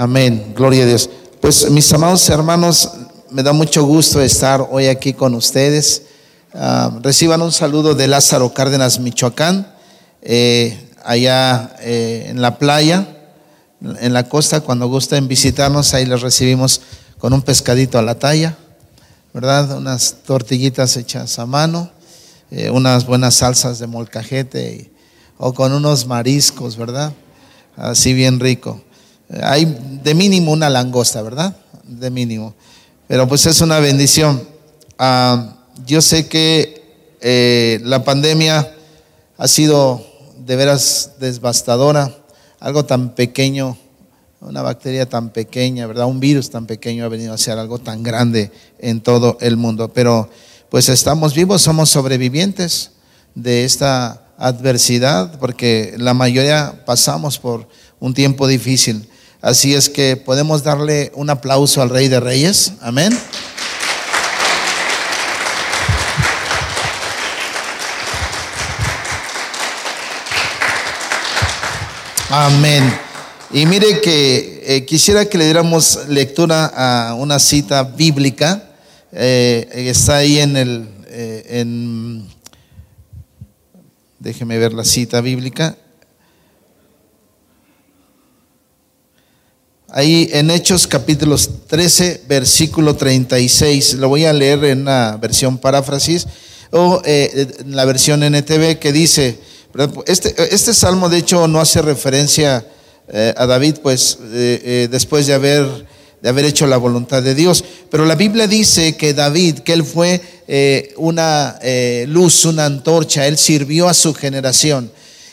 Amén. Gloria a Dios. Pues mis amados hermanos, me da mucho gusto estar hoy aquí con ustedes. Ah, reciban un saludo de Lázaro Cárdenas, Michoacán, eh, allá eh, en la playa, en la costa, cuando gusten visitarnos, ahí les recibimos con un pescadito a la talla, ¿verdad? Unas tortillitas hechas a mano, eh, unas buenas salsas de molcajete o con unos mariscos, ¿verdad? Así bien rico. Hay de mínimo una langosta, ¿verdad? De mínimo. Pero pues es una bendición. Ah, yo sé que eh, la pandemia ha sido de veras devastadora. Algo tan pequeño, una bacteria tan pequeña, ¿verdad? Un virus tan pequeño ha venido a ser algo tan grande en todo el mundo. Pero pues estamos vivos, somos sobrevivientes de esta adversidad, porque la mayoría pasamos por un tiempo difícil. Así es que podemos darle un aplauso al Rey de Reyes. Amén. Amén. Y mire que eh, quisiera que le diéramos lectura a una cita bíblica. Eh, está ahí en el, eh, déjeme ver la cita bíblica. Ahí en Hechos capítulos 13, versículo 36, lo voy a leer en la versión paráfrasis o eh, en la versión NTV que dice, este, este salmo de hecho no hace referencia eh, a David, pues eh, después de haber, de haber hecho la voluntad de Dios, pero la Biblia dice que David, que él fue una luz, una antorcha, él sirvió a su generación.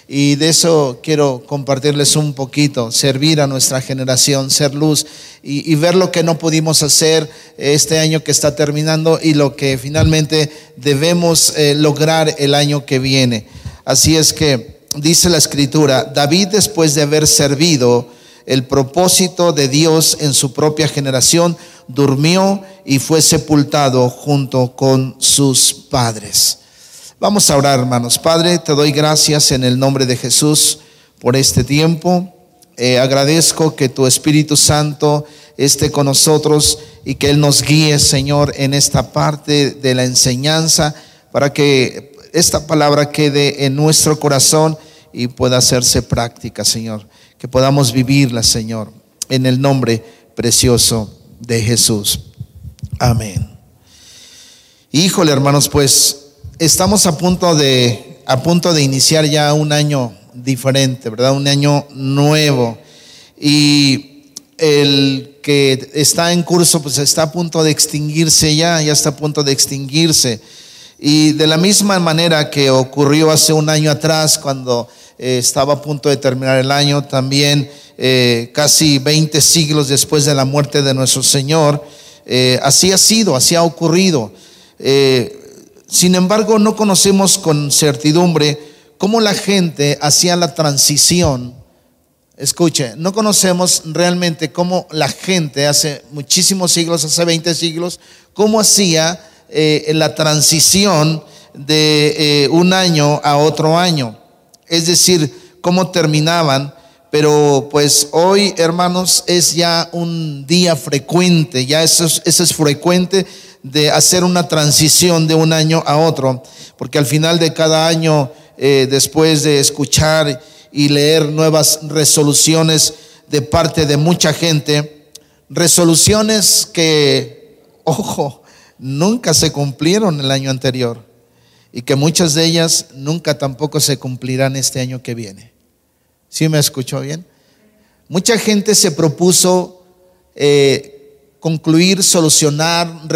Y de eso quiero compartirles un poquito, servir a nuestra generación, ser luz y, ver lo que no pudimos hacer este año que está terminando y lo que finalmente debemos eh, lograr el año que viene. Así es que dice la escritura, David después de haber servido el propósito de Dios en su propia generación, durmió y fue sepultado junto con sus padres. Vamos a orar, hermanos. Padre, te doy gracias en el nombre de Jesús por este tiempo. Eh, agradezco que tu Espíritu Santo esté con nosotros y que Él nos guíe, Señor, en esta parte de la enseñanza para que esta palabra quede en nuestro corazón y pueda hacerse práctica, Señor. Que podamos vivirla, Señor, en el nombre precioso de Jesús. Amén. Híjole, hermanos, pues estamos a punto de, a punto de iniciar ya un año diferente, ¿verdad? Un año nuevo. Y el que está en curso, pues está a punto de extinguirse ya, ya está a punto de extinguirse. Y de la misma manera que ocurrió hace un año atrás, cuando eh, estaba a punto de terminar el año, también eh, casi 20 siglos después de la muerte de nuestro Señor, eh, así ha sido, así ha ocurrido. Sin embargo, no conocemos con certidumbre cómo la gente hacía la transición. Escuche, no conocemos realmente cómo la gente hace muchísimos siglos, hace 20 siglos, cómo hacía eh, la transición de eh, un año a otro año. Es decir, cómo terminaban. Pero pues hoy, hermanos, es ya un día frecuente, ya eso es frecuente de hacer una transición de un año a otro, porque al final de cada año, eh, después de escuchar y leer nuevas resoluciones de parte de mucha gente, resoluciones que, ojo, nunca se cumplieron el año anterior y que muchas de ellas nunca tampoco se cumplirán este año que viene. ¿Sí me escuchó bien? Mucha gente se propuso eh, concluir, solucionar,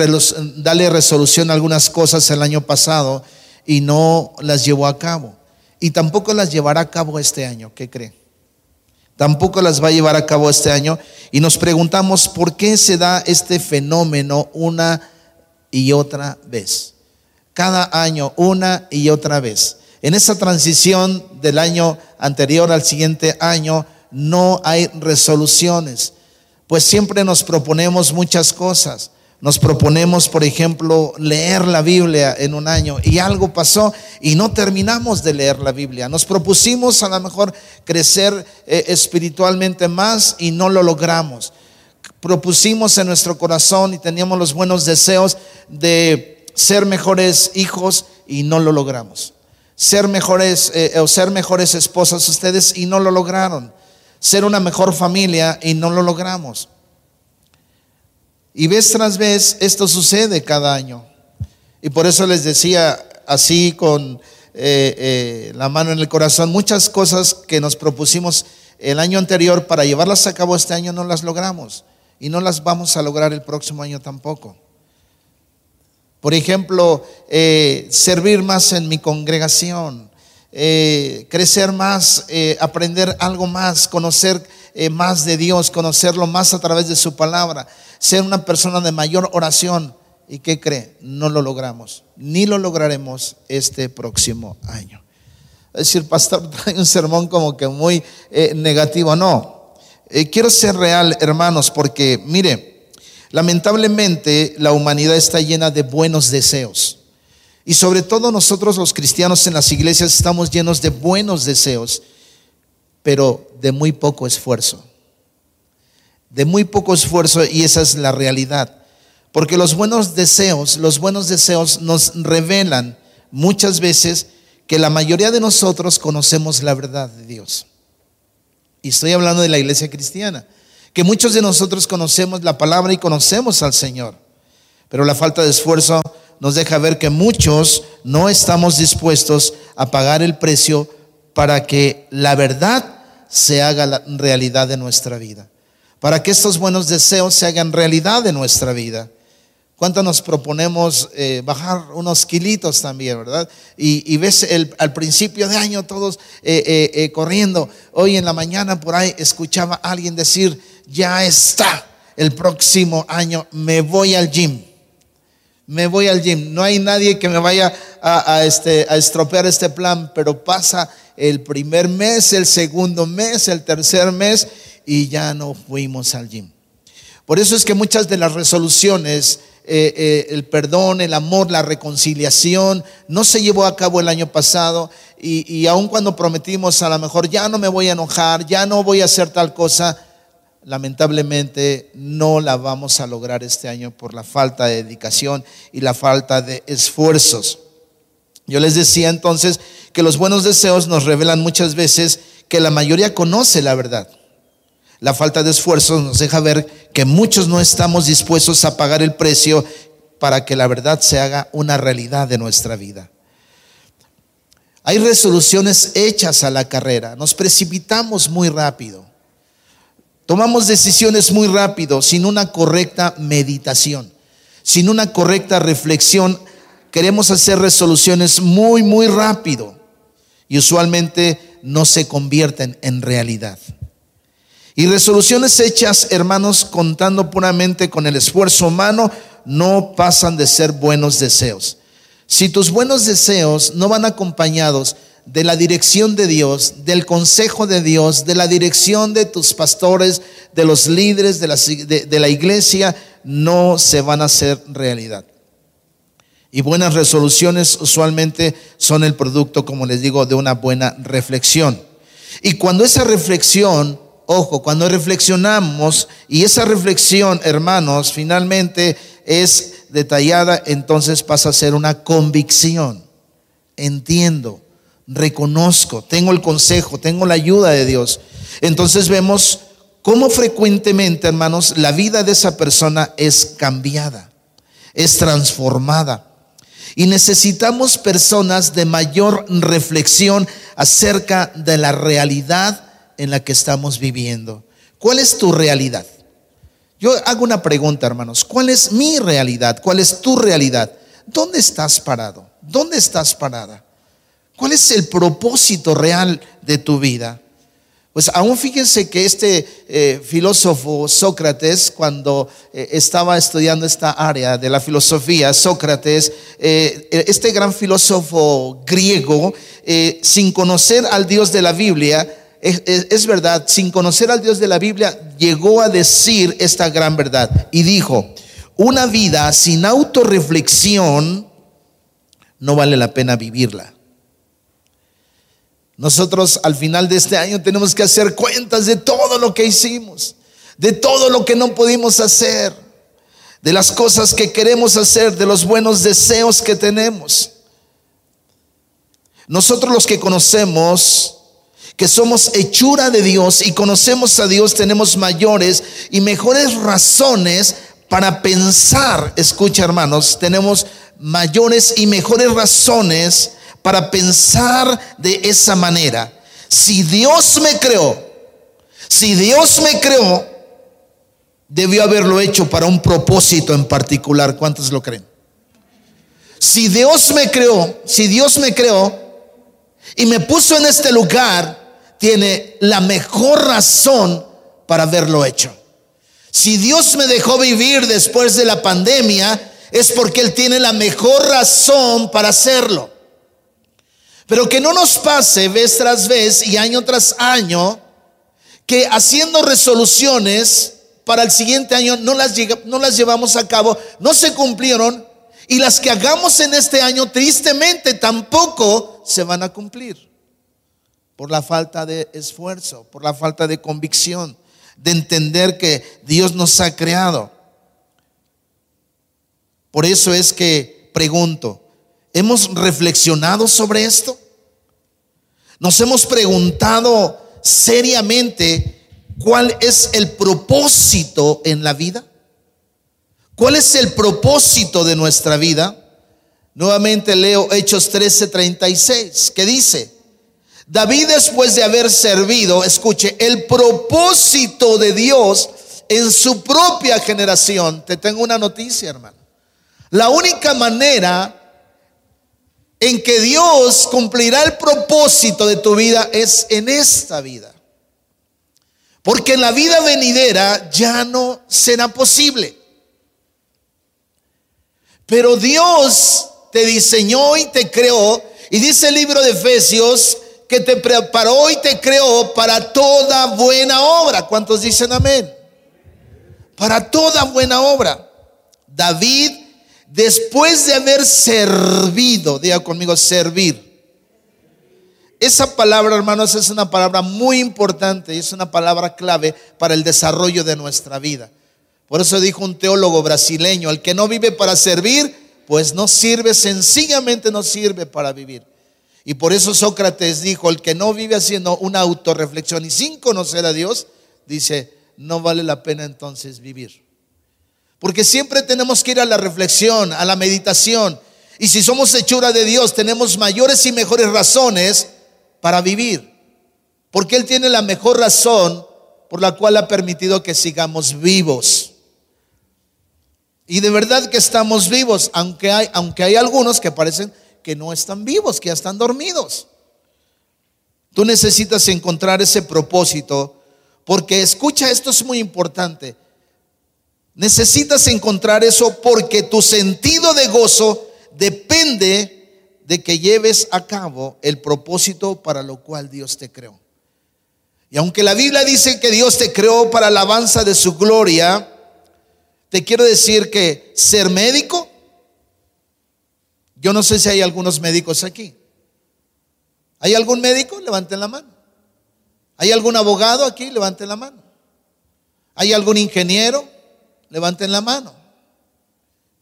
darle resolución a algunas cosas el año pasado y no las llevó a cabo. Y tampoco las llevará a cabo este año, ¿qué cree? Tampoco las va a llevar a cabo este año. Y nos preguntamos por qué se da este fenómeno una y otra vez. Cada año, una y otra vez. En esa transición del año anterior al siguiente año no hay resoluciones pues siempre nos proponemos muchas cosas. Nos proponemos, por ejemplo, leer la Biblia en un año y algo pasó y no terminamos de leer la Biblia. Nos propusimos a lo mejor crecer eh, espiritualmente más y no lo logramos. Propusimos en nuestro corazón y teníamos los buenos deseos de ser mejores hijos y no lo logramos. Ser mejores eh, o ser mejores esposas ustedes y no lo lograron. Ser una mejor familia y no lo logramos. Y vez tras vez esto sucede cada año. Y por eso les decía así con eh, eh, la mano en el corazón, muchas cosas que nos propusimos el año anterior para llevarlas a cabo este año no las logramos. Y no las vamos a lograr el próximo año tampoco. Por ejemplo, eh, servir más en mi congregación, crecer más, aprender algo más, conocer más de Dios, conocerlo más a través de su palabra ser una persona de mayor oración. ¿Y qué cree? No lo logramos, ni lo lograremos este próximo año. Es decir, pastor, trae un sermón como que muy eh, negativo. No, eh, quiero ser real, hermanos, porque mire, lamentablemente la humanidad está llena de buenos deseos. Y sobre todo nosotros los cristianos en las iglesias estamos llenos de buenos deseos, pero de muy poco esfuerzo de muy poco esfuerzo y esa es la realidad. Porque los buenos deseos, los buenos deseos nos revelan muchas veces que la mayoría de nosotros conocemos la verdad de Dios. Y estoy hablando de la iglesia cristiana, que muchos de nosotros conocemos la palabra y conocemos al Señor. Pero la falta de esfuerzo nos deja ver que muchos no estamos dispuestos a pagar el precio para que la verdad se haga la realidad de nuestra vida para que estos buenos deseos se hagan realidad en nuestra vida. ¿Cuánto nos proponemos eh, bajar unos kilitos también, verdad? Y, ves al principio de año todos eh, eh, corriendo. Hoy en la mañana por ahí escuchaba a alguien decir, ya está, el próximo año me voy al gym. Me voy al gym. No hay nadie que me vaya a, este, a estropear este plan, pero pasa el primer mes, el segundo mes, el tercer mes y ya no fuimos al gym. Por eso es que muchas de las resoluciones, eh, eh, el perdón, el amor, la reconciliación, no se llevó a cabo el año pasado y, y aun cuando prometimos a lo mejor ya no me voy a enojar, ya no voy a hacer tal cosa, lamentablemente no la vamos a lograr este año por la falta de dedicación y la falta de esfuerzos. Yo les decía entonces que los buenos deseos nos revelan muchas veces que la mayoría conoce la verdad la falta de esfuerzo nos deja ver que muchos no estamos dispuestos a pagar el precio para que la verdad se haga una realidad de nuestra vida. Hay resoluciones hechas a la carrera, nos precipitamos muy rápido, tomamos decisiones muy rápido sin una correcta meditación, sin una correcta reflexión. Queremos hacer resoluciones muy, muy rápido y usualmente no se convierten en realidad. Y resoluciones hechas, hermanos, contando puramente con el esfuerzo humano, no pasan de ser buenos deseos. Si tus buenos deseos no van acompañados de la dirección de Dios, del consejo de Dios, de la dirección de tus pastores, de los líderes de la, de la iglesia, no se van a hacer realidad. Y buenas resoluciones usualmente son el producto, como les digo, de una buena reflexión. Y cuando esa reflexión Ojo, cuando reflexionamos y esa reflexión, hermanos, finalmente es detallada, entonces pasa a ser una convicción. Entiendo, reconozco, tengo el consejo, tengo la ayuda de Dios. Entonces vemos cómo frecuentemente, hermanos, la vida de esa persona es cambiada, es transformada. Y necesitamos personas de mayor reflexión acerca de la realidad en la que estamos viviendo. ¿Cuál es tu realidad? Yo hago una pregunta, hermanos. ¿Cuál es mi realidad? ¿Cuál es tu realidad? ¿Dónde estás parado? ¿Dónde estás parada? ¿Cuál es el propósito real de tu vida? Pues aún fíjense que este eh, filósofo Sócrates, cuando eh, estaba estudiando esta área de la filosofía, Sócrates, eh, este gran filósofo griego, sin conocer al Dios de la Biblia, es, verdad, sin conocer al Dios de la Biblia, llegó a decir esta gran verdad y dijo, una vida sin autorreflexión no vale la pena vivirla. Nosotros al final de este año tenemos que hacer cuentas de todo lo que hicimos, de todo lo que no pudimos hacer, de las cosas que queremos hacer, de los buenos deseos que tenemos. Nosotros los que conocemos que somos hechura de Dios y conocemos a Dios, tenemos mayores y mejores razones para pensar, escucha hermanos, tenemos mayores y mejores razones para pensar de esa manera. Si Dios me creó, si Dios me creó, debió haberlo hecho para un propósito en particular. ¿Cuántos lo creen? Si Dios me creó, si Dios me creó y me puso en este lugar, tiene la mejor razón para haberlo hecho. Si Dios me dejó vivir después de la pandemia, es porque Él tiene la mejor razón para hacerlo. Pero que no nos pase vez tras vez y año tras año que haciendo resoluciones para el siguiente año no las, no las llevamos a cabo, no se cumplieron y las que hagamos en este año tristemente tampoco se van a cumplir por la falta de esfuerzo, por la falta de convicción, de entender que Dios nos ha creado. Por eso es que pregunto, ¿hemos reflexionado sobre esto? ¿Nos hemos preguntado seriamente cuál es el propósito en la vida? ¿Cuál es el propósito de nuestra vida? Nuevamente leo Hechos 13:36, que dice, David después de haber servido, escuche, el propósito de Dios en su propia generación. Te tengo una noticia, hermano. La única manera en que Dios cumplirá el propósito de tu vida es en esta vida. Porque en la vida venidera ya no será posible. Pero Dios te diseñó y te creó. Y dice el libro de Efesios que te preparó y te creó para toda buena obra. ¿Cuántos dicen amén? Para toda buena obra. David, después de haber servido, diga conmigo, servir. Esa palabra, hermanos, es una palabra muy importante y es una palabra clave para el desarrollo de nuestra vida. Por eso dijo un teólogo brasileño, el que no vive para servir, pues no sirve, sencillamente no sirve para vivir. Y por eso Sócrates dijo, el que no vive haciendo una autorreflexión y sin conocer a Dios, dice, no vale la pena entonces vivir. Porque siempre tenemos que ir a la reflexión, a la meditación. Y si somos hechura de Dios, tenemos mayores y mejores razones para vivir. Porque Él tiene la mejor razón por la cual ha permitido que sigamos vivos. Y de verdad que estamos vivos, aunque hay, aunque hay algunos que parecen que no están vivos, que ya están dormidos. Tú necesitas encontrar ese propósito, porque escucha, esto es muy importante. Necesitas encontrar eso porque tu sentido de gozo depende de que lleves a cabo el propósito para lo cual Dios te creó. Y aunque la Biblia dice que Dios te creó para alabanza de su gloria, te quiero decir que ser médico yo no sé si hay algunos médicos aquí. ¿Hay algún médico? Levanten la mano. ¿Hay algún abogado aquí? Levanten la mano. ¿Hay algún ingeniero? Levanten la mano.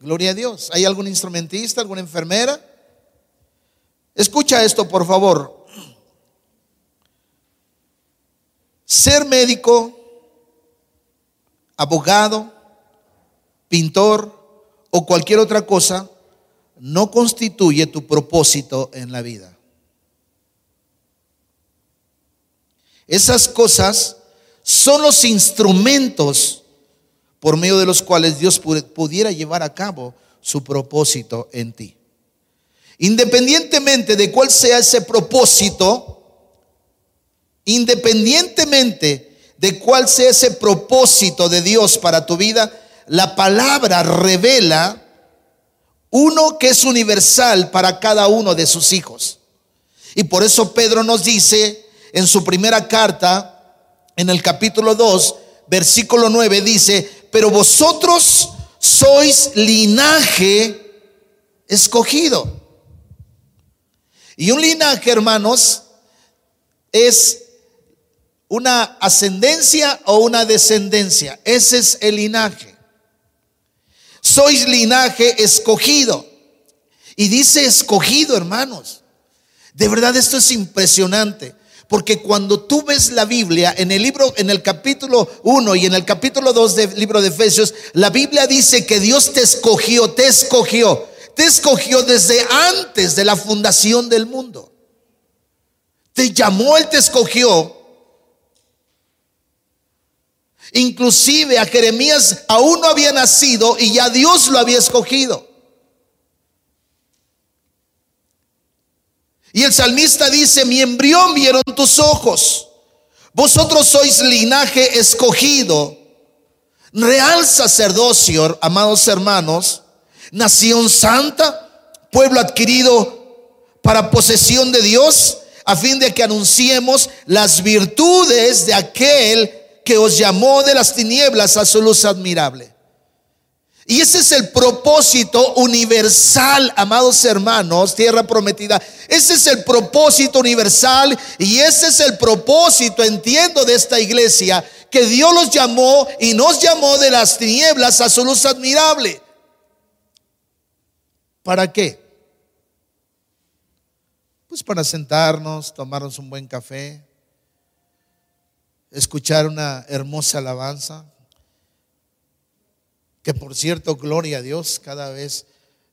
Gloria a Dios. ¿Hay algún instrumentista, alguna enfermera? Escucha esto, por favor. Ser médico, abogado, pintor o cualquier otra cosa no constituye tu propósito en la vida. Esas cosas son los instrumentos por medio de los cuales Dios pudiera llevar a cabo su propósito en ti. Independientemente de cuál sea ese propósito, independientemente de cuál sea ese propósito de Dios para tu vida, la palabra revela uno que es universal para cada uno de sus hijos. Y por eso Pedro nos dice en su primera carta, en el capítulo 2, versículo 9, dice, pero vosotros sois linaje escogido. Y un linaje, hermanos, es una ascendencia o una descendencia. Ese es el linaje. Sois linaje escogido. Y dice escogido, hermanos. De verdad esto es impresionante. Porque cuando tú ves la Biblia en el libro, en el capítulo 1 y en el capítulo 2 del libro de Efesios, la Biblia dice que Dios te escogió, te escogió, te escogió desde antes de la fundación del mundo. Te llamó, Él te escogió. Inclusive a Jeremías aún no había nacido y ya Dios lo había escogido. Y el salmista dice, mi embrión vieron tus ojos. Vosotros sois linaje escogido, real sacerdocio, amados hermanos, nación santa, pueblo adquirido para posesión de Dios, a fin de que anunciemos las virtudes de aquel que os llamó de las tinieblas a su luz admirable. Y ese es el propósito universal, amados hermanos, tierra prometida. Ese es el propósito universal y ese es el propósito, entiendo, de esta iglesia, que Dios los llamó y nos llamó de las tinieblas a su luz admirable. ¿Para qué? Pues para sentarnos, tomarnos un buen café, escuchar una hermosa alabanza, que por cierto, gloria a Dios, cada vez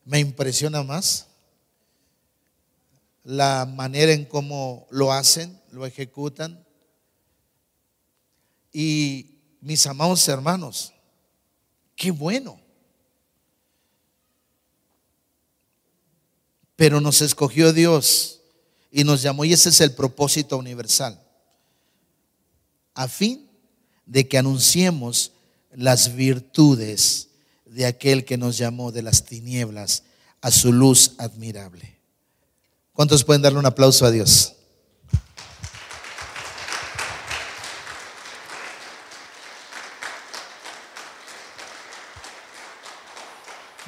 me impresiona más la manera en cómo lo hacen, lo ejecutan. Y mis amados hermanos, qué bueno. Pero nos escogió Dios y nos llamó y ese es el propósito universal. A fin de que anunciemos las virtudes de aquel que nos llamó de las tinieblas a su luz admirable. ¿Cuántos pueden darle un aplauso a Dios?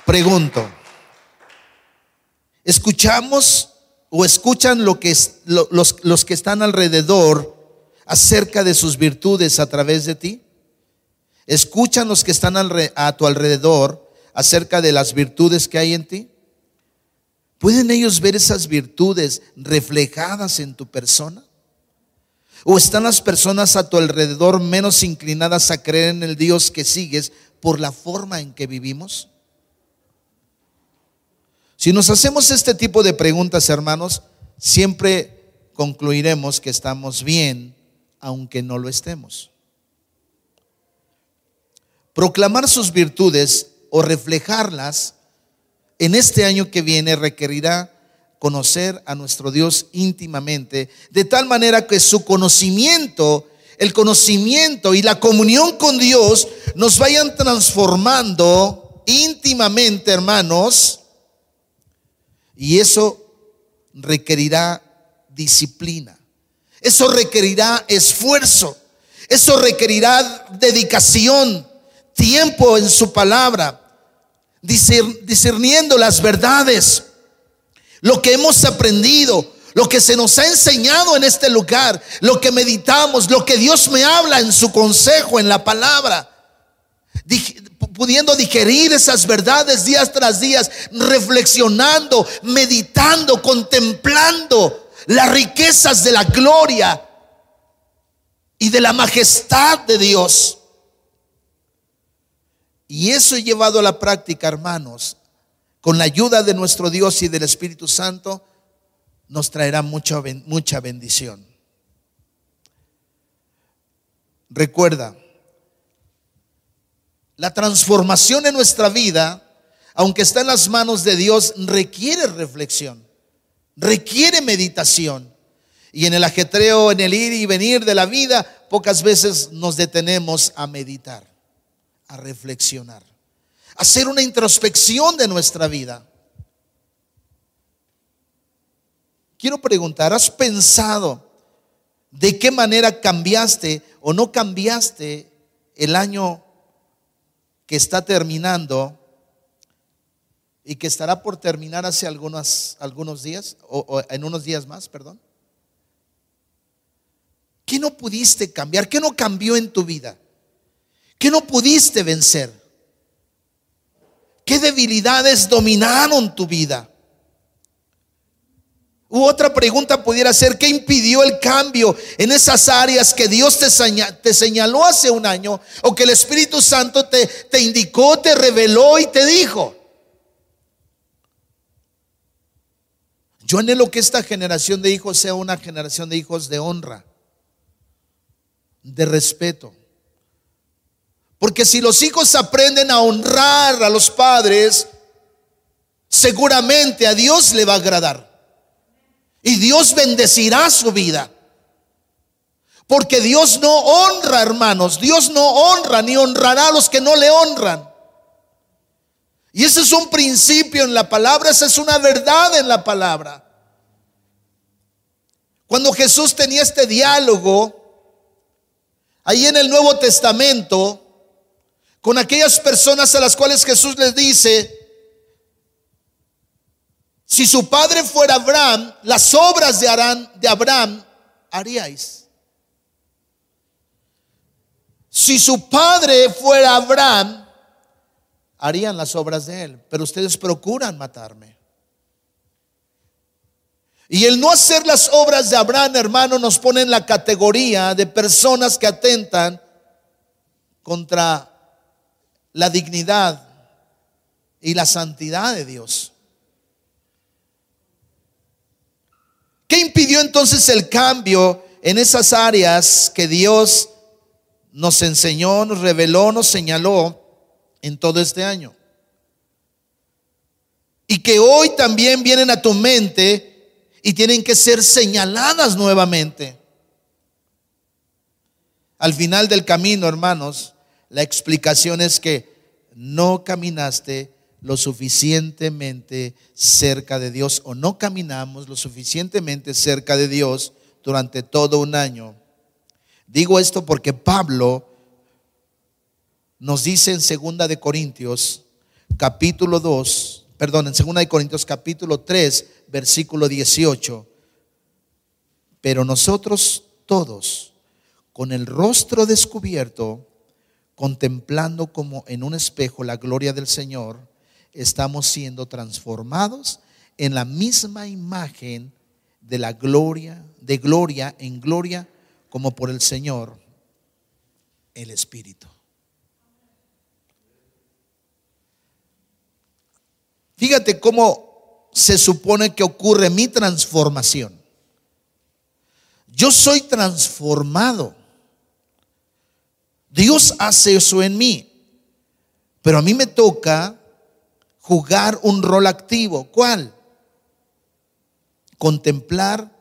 Pregunto, ¿escuchamos o escuchan lo que los, los que están alrededor acerca de sus virtudes a través de ti? ¿Escuchan los que están a tu alrededor acerca de las virtudes que hay en ti? ¿Pueden ellos ver esas virtudes reflejadas en tu persona? ¿O están las personas a tu alrededor menos inclinadas a creer en el Dios que sigues por la forma en que vivimos? Si nos hacemos este tipo de preguntas, hermanos, siempre concluiremos que estamos bien, aunque no lo estemos. Proclamar sus virtudes o reflejarlas en este año que viene requerirá conocer a nuestro Dios íntimamente, de tal manera que su conocimiento, el conocimiento y la comunión con Dios nos vayan transformando íntimamente, hermanos, y eso requerirá disciplina, eso requerirá esfuerzo, eso requerirá dedicación, tiempo en su palabra, discerniendo las verdades, lo que hemos aprendido, lo que se nos ha enseñado en este lugar, lo que meditamos, lo que Dios me habla en su consejo, en la palabra, pudiendo digerir esas verdades días tras días, reflexionando, meditando, contemplando las riquezas de la gloria y de la majestad de Dios. Y eso llevado a la práctica, hermanos, con la ayuda de nuestro Dios y del Espíritu Santo, nos traerá mucha, mucha bendición. Recuerda, la transformación en nuestra vida, aunque está en las manos de Dios, requiere reflexión, requiere meditación. Y en el ajetreo, en el ir y venir de la vida, pocas veces nos detenemos a meditar a reflexionar, hacer una introspección de nuestra vida. Quiero preguntar, ¿has pensado de qué manera cambiaste o no cambiaste el año que está terminando y que estará por terminar hace algunos, algunos días, o, en unos días más, perdón. ¿Qué no pudiste cambiar? ¿Qué no cambió en tu vida? ¿Qué no pudiste vencer? ¿Qué debilidades dominaron tu vida? U otra pregunta pudiera ser, ¿qué impidió el cambio en esas áreas que Dios te, señaló hace un año o que el Espíritu Santo te, te indicó, te reveló y te dijo? Yo anhelo que esta generación de hijos sea una generación de hijos de honra, de respeto. Porque si los hijos aprenden a honrar a los padres, seguramente a Dios le va a agradar. Y Dios bendecirá su vida. Porque Dios no honra, hermanos. Dios no honra ni honrará a los que no le honran. Y ese es un principio en la palabra, esa es una verdad en la palabra. Cuando Jesús tenía este diálogo, ahí en el Nuevo Testamento, con aquellas personas a las cuales Jesús les dice, si su padre fuera Abraham, las obras de, de Abraham haríais. Si su padre fuera Abraham, harían las obras de él. Pero ustedes procuran matarme. Y el no hacer las obras de Abraham, hermano, nos pone en la categoría de personas que atentan contra la dignidad y la santidad de Dios. ¿Qué impidió entonces el cambio en esas áreas que Dios nos enseñó, nos reveló, nos señaló en todo este año? Y que hoy también vienen a tu mente y tienen que ser señaladas nuevamente. Al final del camino, hermanos, la explicación es que no caminaste lo suficientemente cerca de Dios o no caminamos lo suficientemente cerca de Dios durante todo un año. Digo esto porque Pablo nos dice en segunda de Corintios capítulo 2, perdón, en segunda de Corintios capítulo 3, versículo 18. Pero nosotros todos con el rostro descubierto contemplando como en un espejo la gloria del Señor, estamos siendo transformados en la misma imagen de la gloria, de gloria en gloria, como por el Señor, el Espíritu. Fíjate cómo se supone que ocurre mi transformación. Yo soy transformado. Dios hace eso en mí. Pero a mí me toca jugar un rol activo. ¿Cuál? Contemplar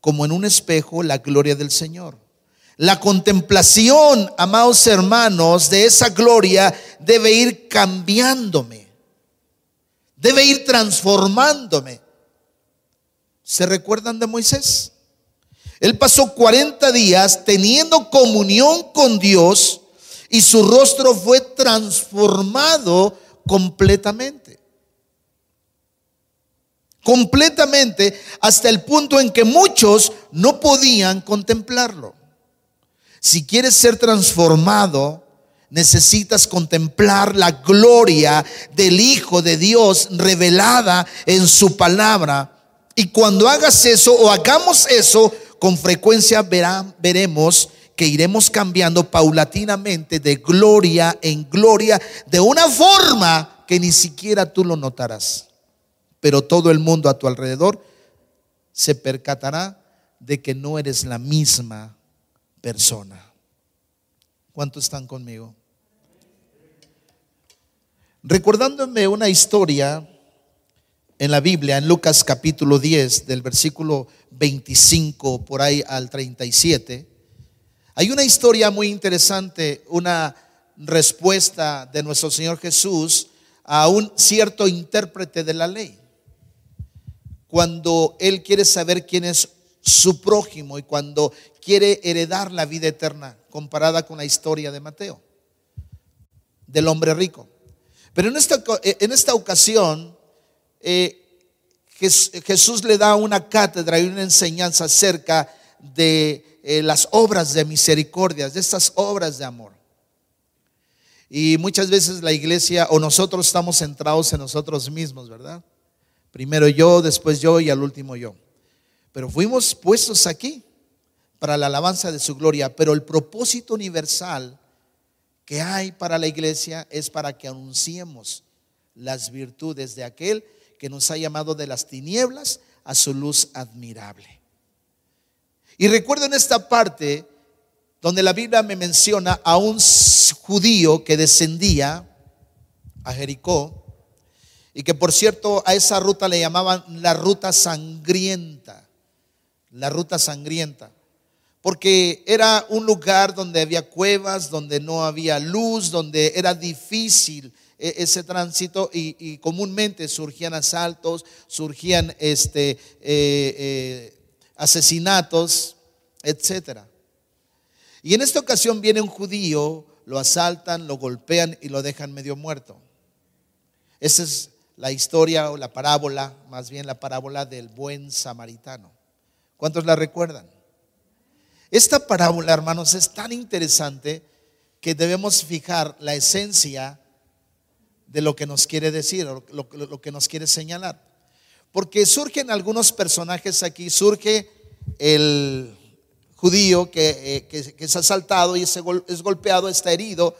como en un espejo la gloria del Señor. La contemplación, amados hermanos, de esa gloria debe ir cambiándome, debe ir transformándome. ¿Se recuerdan de Moisés? Él pasó 40 días teniendo comunión con Dios y su rostro fue transformado completamente. Completamente hasta el punto en que muchos no podían contemplarlo. Si quieres ser transformado, necesitas contemplar la gloria del Hijo de Dios revelada en su palabra. Y cuando hagas eso o hagamos eso, con frecuencia veremos que iremos cambiando paulatinamente de gloria en gloria, de una forma que ni siquiera tú lo notarás. Pero todo el mundo a tu alrededor se percatará de que no eres la misma persona. ¿Cuántos están conmigo? Recordándome una historia en la Biblia, en Lucas capítulo 10, del versículo 25 por ahí al 37, hay una historia muy interesante, una respuesta de nuestro Señor Jesús a un cierto intérprete de la ley. Cuando Él quiere saber quién es su prójimo y cuando quiere heredar la vida eterna, comparada con la historia de Mateo, del hombre rico. Pero en esta, en esta ocasión, eh, Jesús le da una cátedra y una enseñanza acerca de eh, las obras de misericordia, de estas obras de amor. Y muchas veces la iglesia o nosotros estamos centrados en nosotros mismos, ¿verdad? Primero yo, después yo y al último yo. Pero fuimos puestos aquí para la alabanza de su gloria, pero el propósito universal que hay para la iglesia es para que anunciemos las virtudes de aquel que nos ha llamado de las tinieblas a su luz admirable. Y recuerdo en esta parte donde la Biblia me menciona a un judío que descendía a Jericó y que por cierto a esa ruta le llamaban la ruta sangrienta, la ruta sangrienta, porque era un lugar donde había cuevas, donde no había luz, donde era difícil e-, ese tránsito y, comúnmente surgían asaltos, surgían este, eh, eh, asesinatos, etc. Y en esta ocasión viene un judío, lo asaltan, lo golpean y lo dejan medio muerto. Esa es la historia o la parábola, más bien la parábola del buen samaritano. ¿Cuántos la recuerdan? Esta parábola, hermanos, es tan interesante que debemos fijar la esencia de lo que nos quiere decir, lo, que nos quiere señalar. Porque surgen algunos personajes aquí, surge el judío que, eh, es asaltado y es, golpeado, está herido,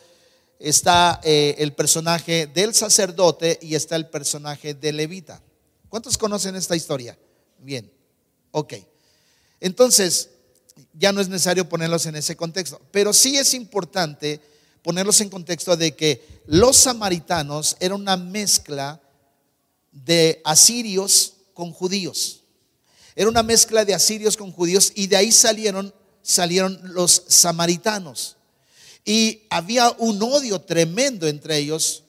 está eh, el personaje del sacerdote y está el personaje del levita. ¿Cuántos conocen esta historia? Bien, ok. Entonces, ya no es necesario ponerlos en ese contexto, pero sí es importante ponerlos en contexto de que los samaritanos eran una mezcla de asirios con judíos. Era una mezcla de asirios con judíos y de ahí salieron, salieron los samaritanos. Y había un odio tremendo entre ellos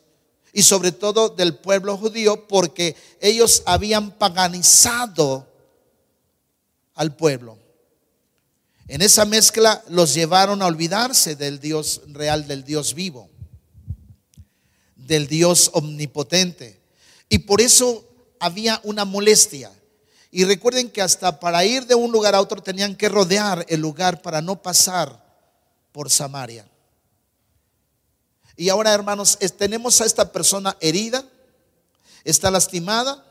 y sobre todo del pueblo judío porque ellos habían paganizado al pueblo. En esa mezcla los llevaron a olvidarse del Dios real, del Dios vivo, del Dios omnipotente. Y por eso había una molestia. Y recuerden que hasta para ir de un lugar a otro tenían que rodear el lugar para no pasar por Samaria. Y ahora, hermanos, tenemos a esta persona herida, está lastimada,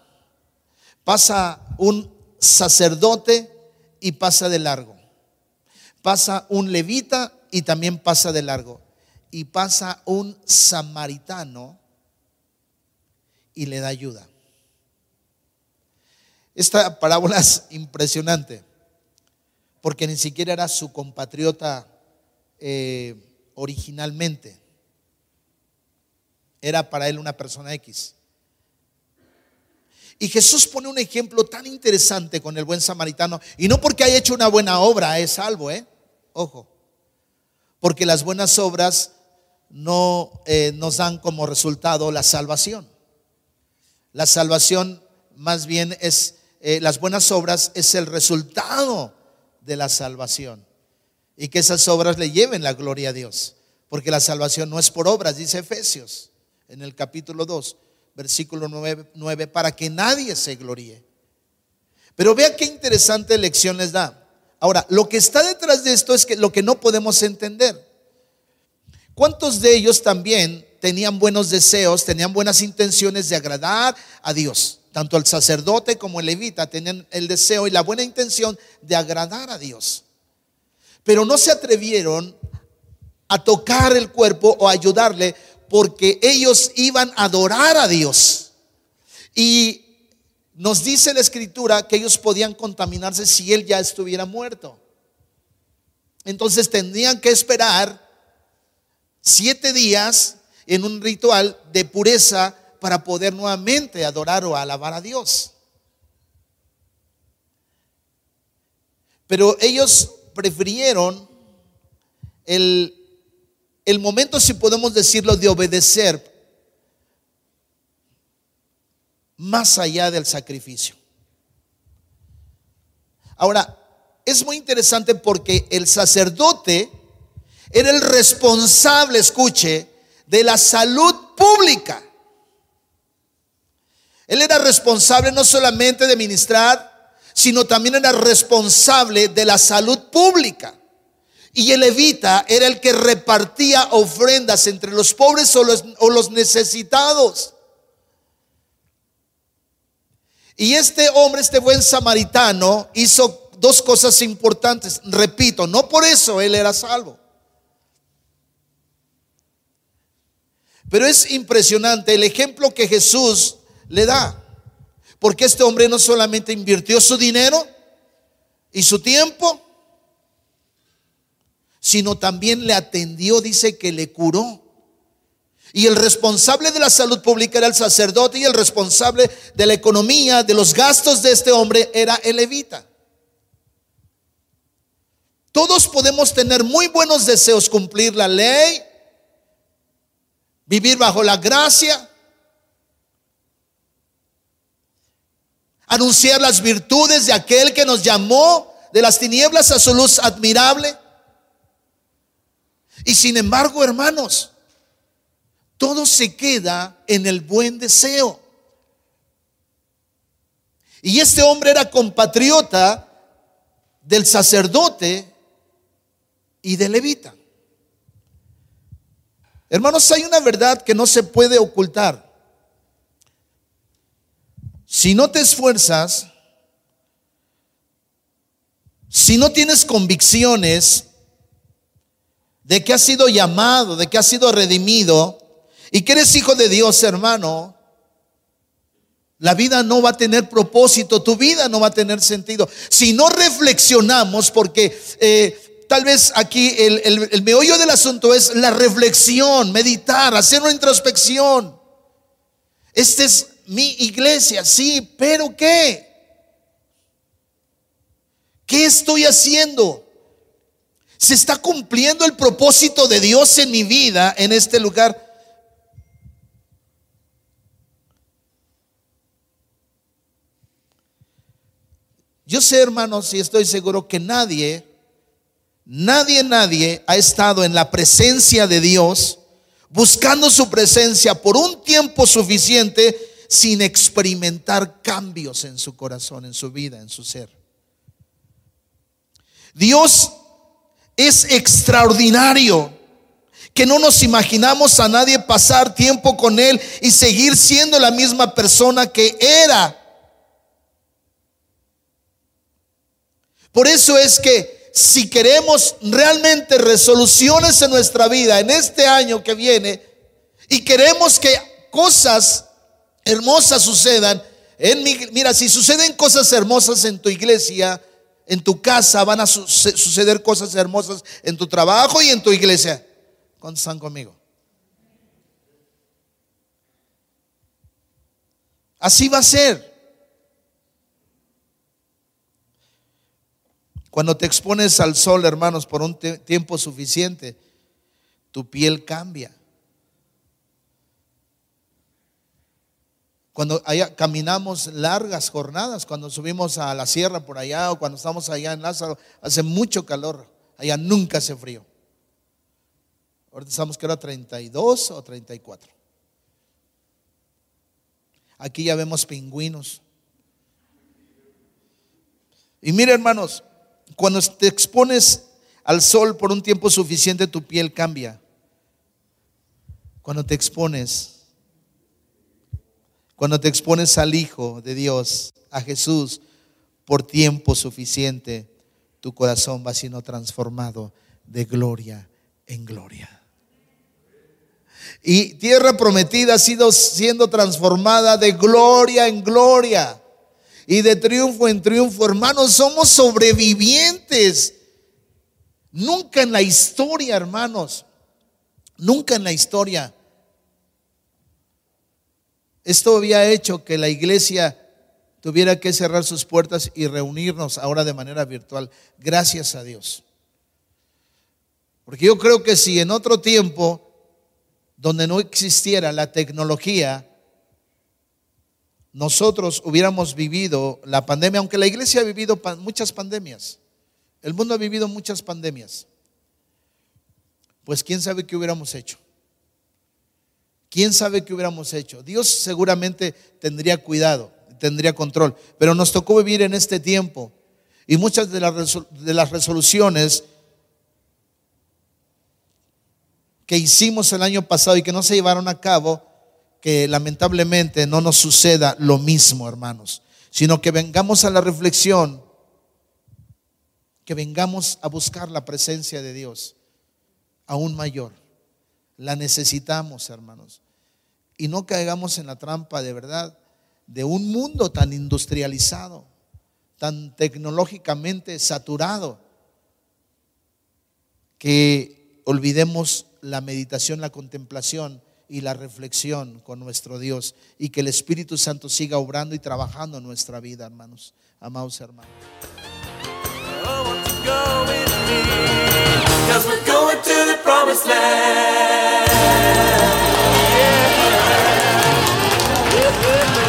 pasa un sacerdote y pasa de largo pasa un levita y también pasa de largo. Y pasa un samaritano y le da ayuda. Esta parábola es impresionante, porque ni siquiera era su compatriota eh, originalmente. Era para él una persona X. Y Jesús pone un ejemplo tan interesante con el buen samaritano. Y no porque haya hecho una buena obra es salvo, ¿eh? Ojo. Porque las buenas obras no eh, nos dan como resultado la salvación. La salvación más bien es, eh, las buenas obras es el resultado de la salvación. Y que esas obras le lleven la gloria a Dios. Porque la salvación no es por obras, dice Efesios en el capítulo 2 versículo 9, para que nadie se gloríe. Pero vea qué interesante lección les da. Ahora, lo que está detrás de esto es que lo que no podemos entender. ¿Cuántos de ellos también tenían buenos deseos, tenían buenas intenciones de agradar a Dios? Tanto el sacerdote como el levita tenían el deseo y la buena intención de agradar a Dios. Pero no se atrevieron a tocar el cuerpo o ayudarle porque ellos iban a adorar a Dios. Y nos dice la escritura que ellos podían contaminarse si él ya estuviera muerto. Entonces tendrían que esperar siete días en un ritual de pureza para poder nuevamente adorar o alabar a Dios. Pero ellos prefirieron el el momento, si podemos decirlo, de obedecer más allá del sacrificio. Ahora, es muy interesante porque el sacerdote era el responsable, escuche, de la salud pública Él era responsable no solamente de ministrar, sino también era responsable de la salud pública. Y el levita era el que repartía ofrendas entre los pobres o los, o los necesitados. Y este hombre, este buen samaritano, hizo dos cosas importantes. Repito, no por eso él era salvo. Pero es impresionante el ejemplo que Jesús le da. Porque este hombre no solamente invirtió su dinero y su tiempo, sino también le atendió, dice que le curó. Y el responsable de la salud pública era el sacerdote y el responsable de la economía, de los gastos de este hombre era el levita. Todos podemos tener muy buenos deseos, cumplir la ley, vivir bajo la gracia, anunciar las virtudes de aquel que nos llamó de las tinieblas a su luz admirable. Y sin embargo, hermanos, todo se queda en el buen deseo. Y este hombre era compatriota del sacerdote y del levita. Hermanos, hay una verdad que no se puede ocultar. Si no te esfuerzas, si no tienes convicciones de que has sido llamado, de que has sido redimido y que eres hijo de Dios, hermano, la vida no va a tener propósito, tu vida no va a tener sentido. Si no reflexionamos, porque eh, tal vez aquí el, el meollo del asunto es la reflexión, meditar, hacer una introspección. Este es mi iglesia, sí, pero ¿qué? ¿Qué estoy haciendo? ¿Se está cumpliendo el propósito de Dios en mi vida, en este lugar? Yo sé, hermanos, y estoy seguro que nadie, nadie, nadie ha estado en la presencia de Dios, buscando su presencia por un tiempo suficiente sin experimentar cambios en su corazón, en su vida, en su ser. Dios es extraordinario, que no nos imaginamos a nadie pasar tiempo con Él y seguir siendo la misma persona que era. Por eso es que si queremos realmente resoluciones en nuestra vida en este año que viene y queremos que cosas hermosas sucedan, en mi, mira, si suceden cosas hermosas en tu iglesia, en tu casa, van a suceder cosas hermosas en tu trabajo y en tu iglesia. ¿Cuántos están conmigo? Así va a ser. Cuando te expones al sol, hermanos, por un tiempo suficiente, tu piel cambia. Cuando allá caminamos largas jornadas, cuando subimos a la sierra por allá o cuando estamos allá en Lázaro, hace mucho calor. Allá nunca hace frío. Ahorita estamos que era 32 o 34. Aquí ya vemos pingüinos. Y mire, hermanos, cuando te expones al sol por un tiempo suficiente, tu piel cambia. Cuando te expones cuando te expones al Hijo de Dios, a Jesús, por tiempo suficiente, tu corazón va siendo transformado de gloria en gloria. Y tierra prometida ha sido siendo transformada de gloria en gloria y de triunfo en triunfo. Hermanos, somos sobrevivientes. Nunca en la historia, hermanos, nunca en la historia esto había hecho que la iglesia tuviera que cerrar sus puertas y reunirnos ahora de manera virtual. Gracias a Dios. Porque yo creo que si en otro tiempo, donde no existiera la tecnología, nosotros hubiéramos vivido la pandemia, aunque la iglesia ha vivido muchas pandemias, el mundo ha vivido muchas pandemias, pues quién sabe qué hubiéramos hecho. ¿Quién sabe qué hubiéramos hecho? Dios seguramente tendría cuidado, tendría control, pero nos tocó vivir en este tiempo y muchas de las, resoluciones que hicimos el año pasado y que no se llevaron a cabo, que lamentablemente no nos suceda lo mismo, hermanos, sino que vengamos a la reflexión, que vengamos a buscar la presencia de Dios aún mayor. La necesitamos, hermanos. Y no caigamos en la trampa de verdad de un mundo tan industrializado, tan tecnológicamente saturado, que olvidemos la meditación, la contemplación y la reflexión con nuestro Dios y que el Espíritu Santo siga obrando y trabajando en nuestra vida, hermanos. Amados hermanos. Cause we're going to the promised land. Yeah. Yeah.